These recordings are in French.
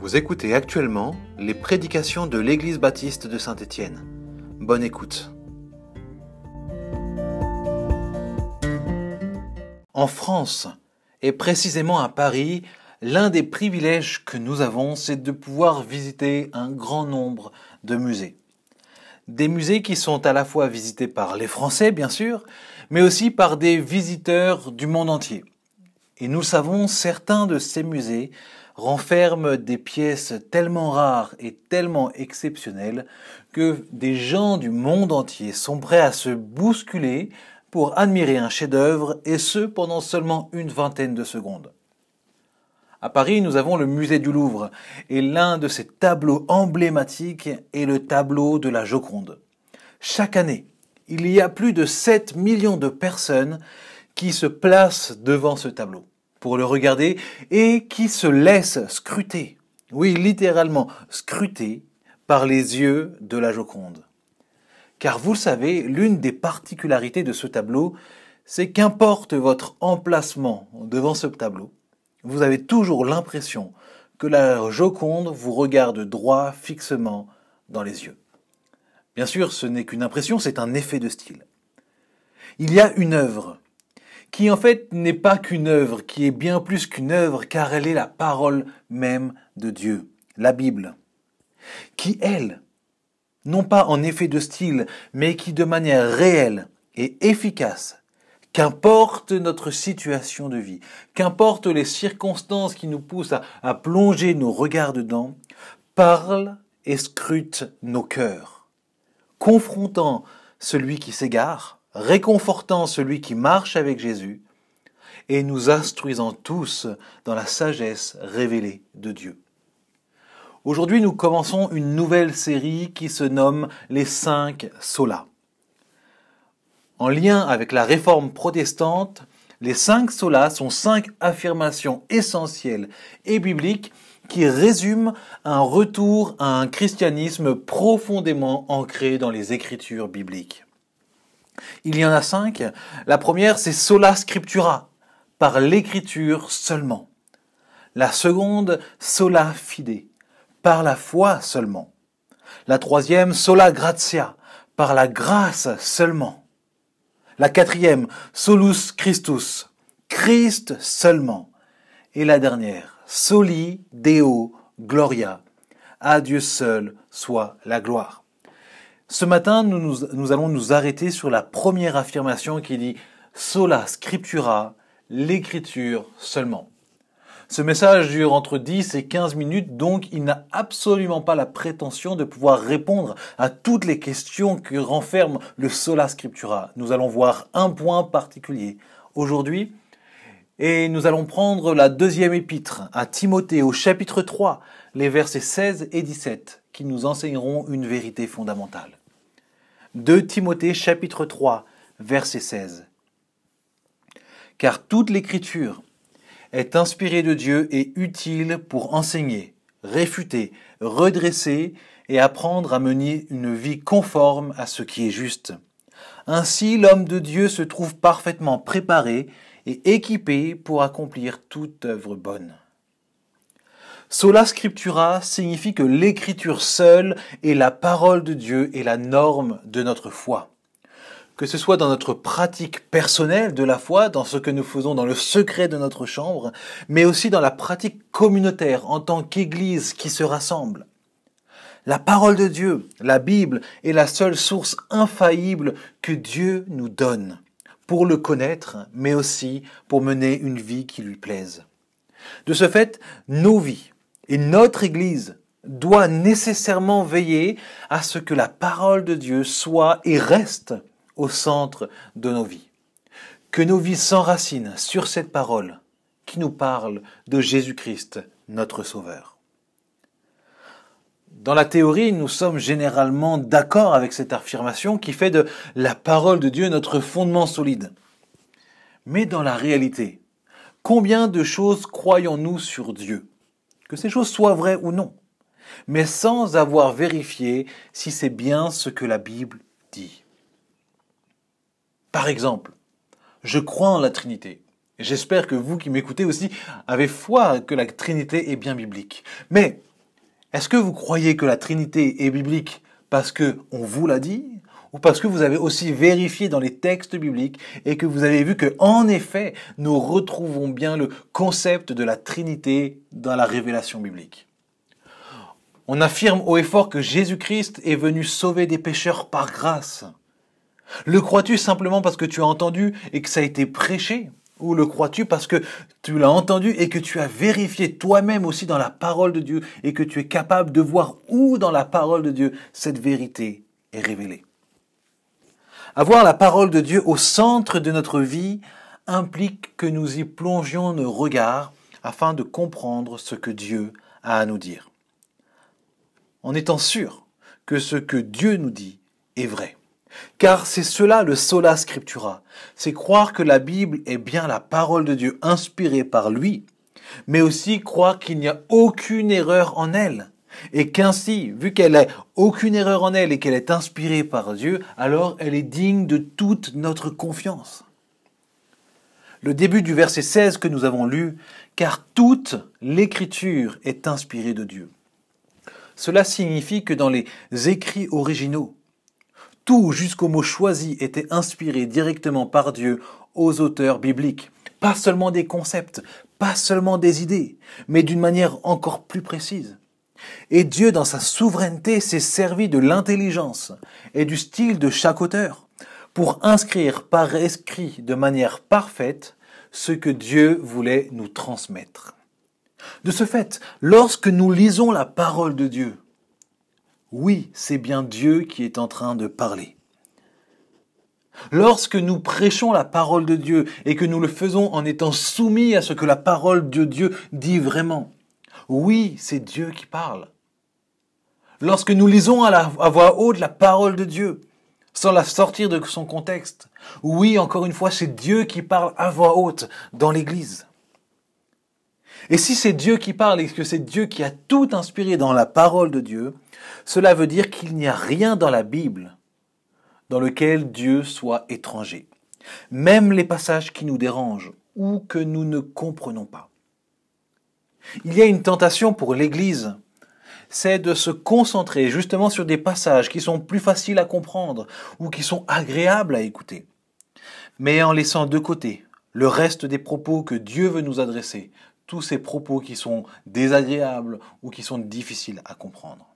Vous écoutez actuellement les prédications de l'Église baptiste de Saint-Étienne. Bonne écoute. En France, et précisément à Paris, l'un des privilèges que nous avons, c'est de pouvoir visiter un grand nombre de musées. Des musées qui sont à la fois visités par les Français, bien sûr, mais aussi par des visiteurs du monde entier. Et nous savons, certains de ces musées renferment des pièces tellement rares et tellement exceptionnelles que des gens du monde entier sont prêts à se bousculer pour admirer un chef-d'œuvre et ce pendant seulement une vingtaine de secondes. À Paris, nous avons le musée du Louvre et l'un de ses tableaux emblématiques est le tableau de la Joconde. Chaque année, il y a plus de 7 millions de personnes qui se placent devant ce tableau pour le regarder et qui se laissent scruter, oui littéralement scruter par les yeux de la Joconde. Car vous le savez, l'une des particularités de ce tableau, c'est qu'importe votre emplacement devant ce tableau, vous avez toujours l'impression que la Joconde vous regarde droit fixement dans les yeux. Bien sûr, ce n'est qu'une impression, c'est un effet de style. Il y a une œuvre qui en fait n'est pas qu'une œuvre, qui est bien plus qu'une œuvre, car elle est la parole même de Dieu, la Bible, qui, elle, non pas en effet de style, mais qui de manière réelle et efficace, qu'importe notre situation de vie, qu'importe les circonstances qui nous poussent à, à plonger nos regards dedans, parle et scrute nos cœurs, confrontant celui qui s'égare, réconfortant celui qui marche avec Jésus et nous instruisant tous dans la sagesse révélée de Dieu. Aujourd'hui, nous commençons une nouvelle série qui se nomme Les cinq solas. En lien avec la réforme protestante, les cinq solas sont cinq affirmations essentielles et bibliques qui résument un retour à un christianisme profondément ancré dans les écritures bibliques. Il y en a cinq. La première, c'est sola scriptura, par l'écriture seulement. La seconde, sola fide, par la foi seulement. La troisième, sola gratia, par la grâce seulement. La quatrième, solus Christus, Christ seulement. Et la dernière, soli Deo gloria, à Dieu seul soit la gloire. Ce matin, nous, allons nous arrêter sur la première affirmation qui dit Sola Scriptura, l'écriture seulement. Ce message dure entre 10 et 15 minutes, donc il n'a absolument pas la prétention de pouvoir répondre à toutes les questions que renferme le Sola Scriptura. Nous allons voir un point particulier aujourd'hui, et nous allons prendre la deuxième épître à Timothée au chapitre 3, les versets 16 et 17, qui nous enseigneront une vérité fondamentale. 2 Timothée chapitre 3 verset 16. Car toute l'écriture est inspirée de Dieu et utile pour enseigner, réfuter, redresser et apprendre à mener une vie conforme à ce qui est juste. Ainsi l'homme de Dieu se trouve parfaitement préparé et équipé pour accomplir toute œuvre bonne. Sola scriptura signifie que l'écriture seule est la parole de Dieu et la norme de notre foi. Que ce soit dans notre pratique personnelle de la foi, dans ce que nous faisons dans le secret de notre chambre, mais aussi dans la pratique communautaire en tant qu'Église qui se rassemble. La parole de Dieu, la Bible, est la seule source infaillible que Dieu nous donne pour le connaître, mais aussi pour mener une vie qui lui plaise. De ce fait, nos vies, et notre Église doit nécessairement veiller à ce que la parole de Dieu soit et reste au centre de nos vies. Que nos vies s'enracinent sur cette parole qui nous parle de Jésus-Christ, notre Sauveur. Dans la théorie, nous sommes généralement d'accord avec cette affirmation qui fait de la parole de Dieu notre fondement solide. Mais dans la réalité, combien de choses croyons-nous sur Dieu? Que ces choses soient vraies ou non, mais sans avoir vérifié si c'est bien ce que la Bible dit. Par exemple, je crois en la Trinité. J'espère que vous qui m'écoutez aussi avez foi que la Trinité est bien biblique. Mais Est-ce que vous croyez que la Trinité est biblique parce que on vous l'a dit? Ou parce que vous avez aussi vérifié dans les textes bibliques et que vous avez vu que en effet, nous retrouvons bien le concept de la Trinité dans la révélation biblique. On affirme haut et fort que Jésus-Christ est venu sauver des pécheurs par grâce. Le crois-tu simplement parce que tu as entendu et que ça a été prêché? Ou le crois-tu parce que tu l'as entendu et que tu as vérifié toi-même aussi dans la parole de Dieu et que tu es capable de voir où dans la parole de Dieu cette vérité est révélée? Avoir la parole de Dieu au centre de notre vie implique que nous y plongions nos regards afin de comprendre ce que Dieu a à nous dire. En étant sûr que ce que Dieu nous dit est vrai. Car c'est cela le sola scriptura, c'est croire que la Bible est bien la parole de Dieu inspirée par lui, mais aussi croire qu'il n'y a aucune erreur en elle, et qu'ainsi, vu qu'elle n'a aucune erreur en elle et qu'elle est inspirée par Dieu, alors elle est digne de toute notre confiance. Le début du verset 16 que nous avons lu, car toute l'écriture est inspirée de Dieu. Cela signifie que dans les écrits originaux, tout jusqu'au mot choisi était inspiré directement par Dieu aux auteurs bibliques. Pas seulement des concepts, pas seulement des idées, mais d'une manière encore plus précise. Et Dieu, dans sa souveraineté, s'est servi de l'intelligence et du style de chaque auteur pour inscrire par écrit de manière parfaite ce que Dieu voulait nous transmettre. De ce fait, lorsque nous lisons la parole de Dieu, oui, c'est bien Dieu qui est en train de parler. Lorsque nous prêchons la parole de Dieu et que nous le faisons en étant soumis à ce que la parole de Dieu dit vraiment, oui, c'est Dieu qui parle. Lorsque nous lisons à, la, voix haute la parole de Dieu, sans la sortir de son contexte, oui, encore une fois, c'est Dieu qui parle à voix haute dans l'Église. Et si c'est Dieu qui parle et que c'est Dieu qui a tout inspiré dans la parole de Dieu, cela veut dire qu'il n'y a rien dans la Bible dans lequel Dieu soit étranger. Même les passages qui nous dérangent ou que nous ne comprenons pas. Il y a une tentation pour l'Église, c'est de se concentrer justement sur des passages qui sont plus faciles à comprendre ou qui sont agréables à écouter, mais en laissant de côté le reste des propos que Dieu veut nous adresser, tous ces propos qui sont désagréables ou qui sont difficiles à comprendre.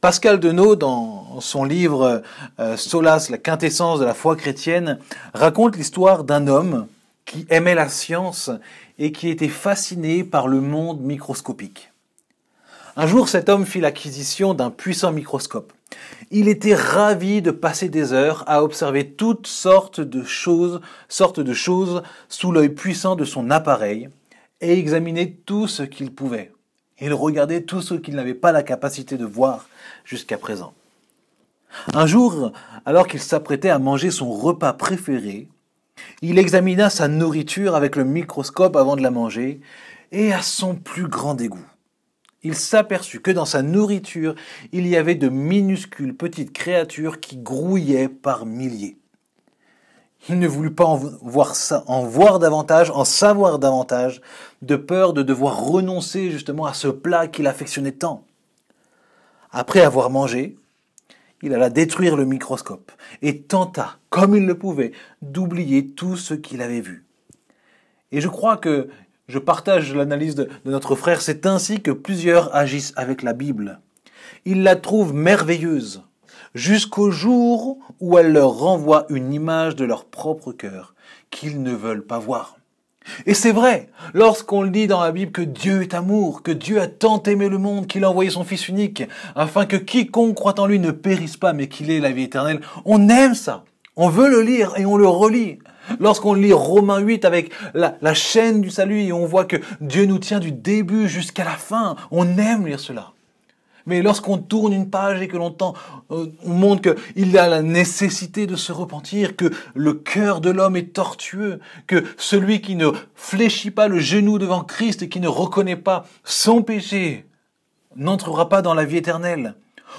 Pascal Denot, dans son livre euh, Solas, la quintessence de la foi chrétienne, raconte l'histoire d'un homme qui aimait la science et qui était fasciné par le monde microscopique. Un jour, cet homme fit l'acquisition d'un puissant microscope. Il était ravi de passer des heures à observer toutes sortes de choses, sortes de choses sous l'œil puissant de son appareil, et examinait tout ce qu'il pouvait. Il regardait tout ce qu'il n'avait pas la capacité de voir jusqu'à présent. Un jour, alors qu'il s'apprêtait à manger son repas préféré, il examina sa nourriture avec le microscope avant de la manger, et à son plus grand dégoût, il s'aperçut que dans sa nourriture, il y avait de minuscules petites créatures qui grouillaient par milliers. Il ne voulut pas en voir, davantage, en savoir davantage, de peur de devoir renoncer justement à ce plat qu'il affectionnait tant. Après avoir mangé, il alla détruire le microscope et tenta, comme il le pouvait, d'oublier tout ce qu'il avait vu. Et je crois que je partage l'analyse de, notre frère, c'est ainsi que plusieurs agissent avec la Bible. Ils la trouvent merveilleuse, jusqu'au jour où elle leur renvoie une image de leur propre cœur qu'ils ne veulent pas voir. Et c'est vrai, lorsqu'on lit dans la Bible que Dieu est amour, que Dieu a tant aimé le monde qu'il a envoyé son Fils unique, afin que quiconque croit en lui ne périsse pas, mais qu'il ait la vie éternelle, on aime ça. On veut le lire et on le relit. Lorsqu'on lit Romains 8 avec la, la chaîne du salut et on voit que Dieu nous tient du début jusqu'à la fin, on aime lire cela. Mais lorsqu'on tourne une page et que l'on euh, on montre qu'il a la nécessité de se repentir, que le cœur de l'homme est tortueux, que celui qui ne fléchit pas le genou devant Christ et qui ne reconnaît pas son péché n'entrera pas dans la vie éternelle.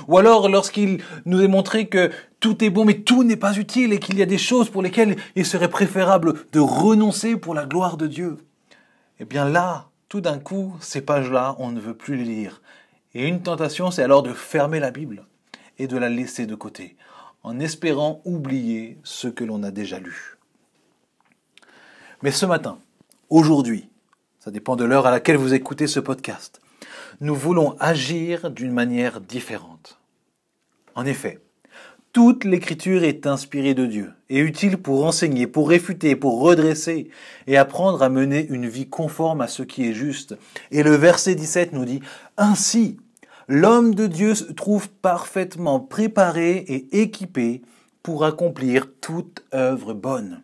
Ou alors lorsqu'il nous est montré que tout est bon mais tout n'est pas utile et qu'il y a des choses pour lesquelles il serait préférable de renoncer pour la gloire de Dieu. Eh bien là, tout d'un coup, ces pages-là, on ne veut plus les lire Et une tentation, c'est alors de fermer la Bible et de la laisser de côté, en espérant oublier ce que l'on a déjà lu. Mais ce matin, aujourd'hui, ça dépend de l'heure à laquelle vous écoutez ce podcast, nous voulons agir d'une manière différente. En effet, toute l'écriture est inspirée de Dieu et utile pour enseigner, pour réfuter, pour redresser et apprendre à mener une vie conforme à ce qui est juste. Et le verset 17 nous dit, Ainsi, l'homme de Dieu se trouve parfaitement préparé et équipé pour accomplir toute œuvre bonne.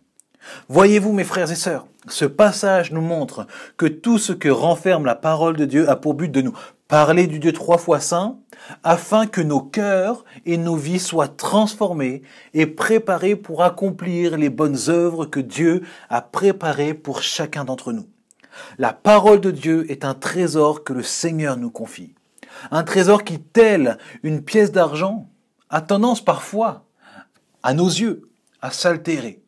Voyez-vous, mes frères et sœurs, ce passage nous montre que tout ce que renferme la parole de Dieu a pour but de nous parler du Dieu trois fois saint, afin que nos cœurs et nos vies soient transformés et préparés pour accomplir les bonnes œuvres que Dieu a préparées pour chacun d'entre nous. La parole de Dieu est un trésor que le Seigneur nous confie. Un trésor qui, tel une pièce d'argent, a tendance parfois, à nos yeux, à s'altérer.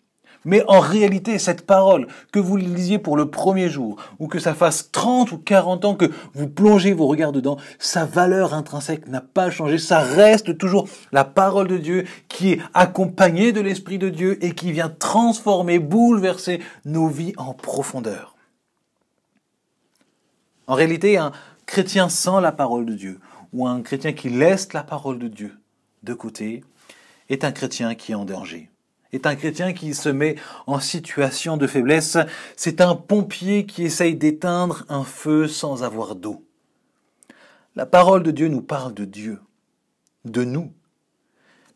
Mais en réalité, cette parole, que vous lisiez pour le premier jour, ou que ça fasse 30 ou 40 ans que vous plongez vos regards dedans, sa valeur intrinsèque n'a pas changé. Ça reste toujours la parole de Dieu qui est accompagnée de l'Esprit de Dieu et qui vient transformer, bouleverser nos vies en profondeur. En réalité, un chrétien sans la parole de Dieu, ou un chrétien qui laisse la parole de Dieu de côté, est un chrétien qui est en danger est un chrétien qui se met en situation de faiblesse. C'est un pompier qui essaye d'éteindre un feu sans avoir d'eau. La parole de Dieu nous parle de Dieu, de nous.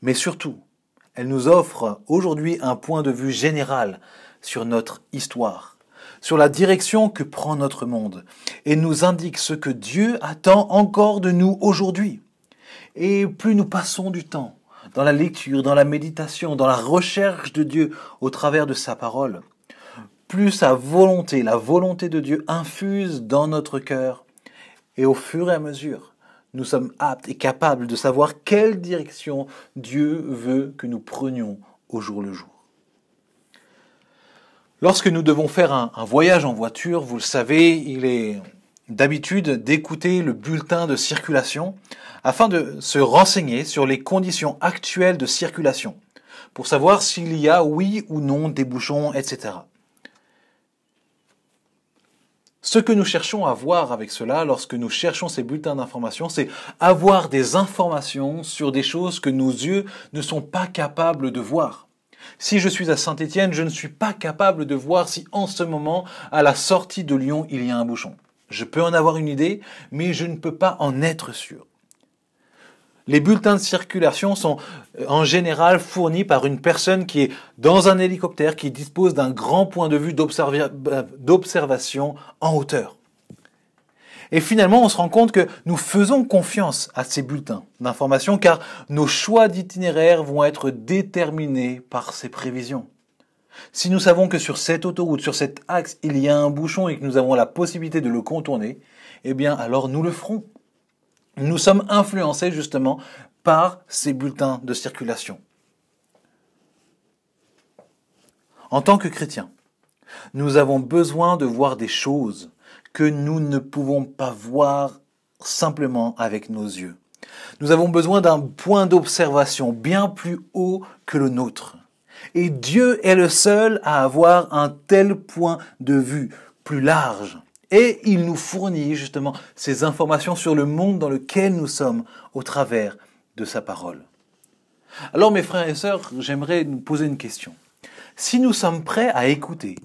Mais surtout, elle nous offre aujourd'hui un point de vue général sur notre histoire, sur la direction que prend notre monde, et nous indique ce que Dieu attend encore de nous aujourd'hui. Et plus nous passons du temps dans la lecture, dans la méditation, dans la recherche de Dieu au travers de sa parole, plus sa volonté, la volonté de Dieu infuse dans notre cœur, et au fur et à mesure, nous sommes aptes et capables de savoir quelle direction Dieu veut que nous prenions au jour le jour. Lorsque nous devons faire un, voyage en voiture, vous le savez, il est d'habitude d'écouter le bulletin de circulation afin de se renseigner sur les conditions actuelles de circulation, pour savoir s'il y a oui ou non des bouchons, etc. Ce que nous cherchons à voir avec cela, lorsque nous cherchons ces bulletins d'information, c'est avoir des informations sur des choses que nos yeux ne sont pas capables de voir. Si je suis à Saint-Étienne, je ne suis pas capable de voir si en ce moment, à la sortie de Lyon, il y a un bouchon. Je peux en avoir une idée, mais je ne peux pas en être sûr. Les bulletins de circulation sont euh, en général fournis par une personne qui est dans un hélicoptère qui dispose d'un grand point de vue d'observation en hauteur. Et finalement, on se rend compte que nous faisons confiance à ces bulletins d'information car nos choix d'itinéraire vont être déterminés par ces prévisions. Si nous savons que sur cette autoroute, sur cet axe, il y a un bouchon et que nous avons la possibilité de le contourner, eh bien alors nous le ferons. Nous sommes influencés justement par ces bulletins de circulation. En tant que chrétiens, nous avons besoin de voir des choses que nous ne pouvons pas voir simplement avec nos yeux. Nous avons besoin d'un point d'observation bien plus haut que le nôtre. Et Dieu est le seul à avoir un tel point de vue plus large. Et il nous fournit justement ces informations sur le monde dans lequel nous sommes au travers de sa parole. Alors mes frères et sœurs, j'aimerais nous poser une question. Si nous sommes prêts à écouter,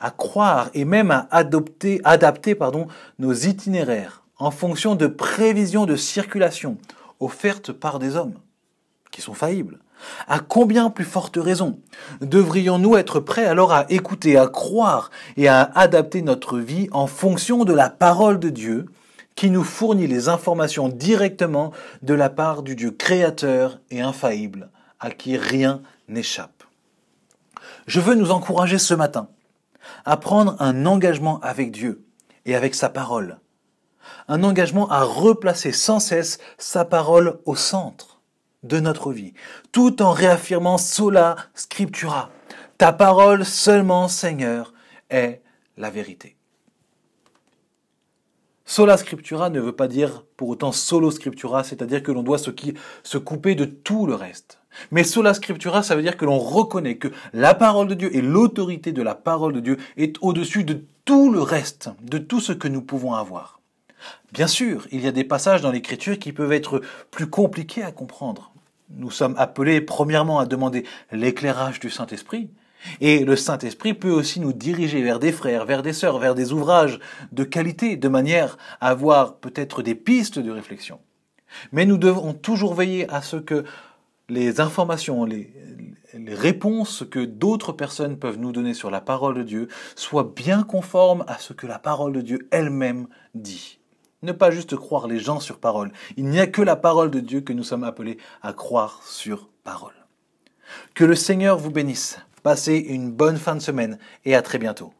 à croire et même à adopter, adapter pardon, nos itinéraires en fonction de prévisions de circulation offertes par des hommes qui sont faillibles, à combien plus forte raison devrions-nous être prêts alors à écouter, à croire et à adapter notre vie en fonction de la parole de Dieu qui nous fournit les informations directement de la part du Dieu créateur et infaillible, à qui rien n'échappe. Je veux nous encourager ce matin à prendre un engagement avec Dieu et avec sa parole. Un engagement à replacer sans cesse sa parole au centre de notre vie, tout en réaffirmant sola scriptura. Ta parole seulement, Seigneur, est la vérité. Sola scriptura ne veut pas dire pour autant solo scriptura, c'est-à-dire que l'on doit se, couper de tout le reste. Mais sola scriptura, ça veut dire que l'on reconnaît que la parole de Dieu et l'autorité de la parole de Dieu est au-dessus de tout le reste, de tout ce que nous pouvons avoir. Bien sûr, il y a des passages dans l'écriture qui peuvent être plus compliqués à comprendre. Nous sommes appelés premièrement à demander l'éclairage du Saint-Esprit, et le Saint-Esprit peut aussi nous diriger vers des frères, vers des sœurs, vers des ouvrages de qualité, de manière à avoir peut-être des pistes de réflexion. Mais nous devons toujours veiller à ce que les informations, les, réponses que d'autres personnes peuvent nous donner sur la parole de Dieu soient bien conformes à ce que la parole de Dieu elle-même dit. Ne pas juste croire les gens sur parole. Il n'y a que la parole de Dieu que nous sommes appelés à croire sur parole. Que le Seigneur vous bénisse. Passez une bonne fin de semaine et à très bientôt.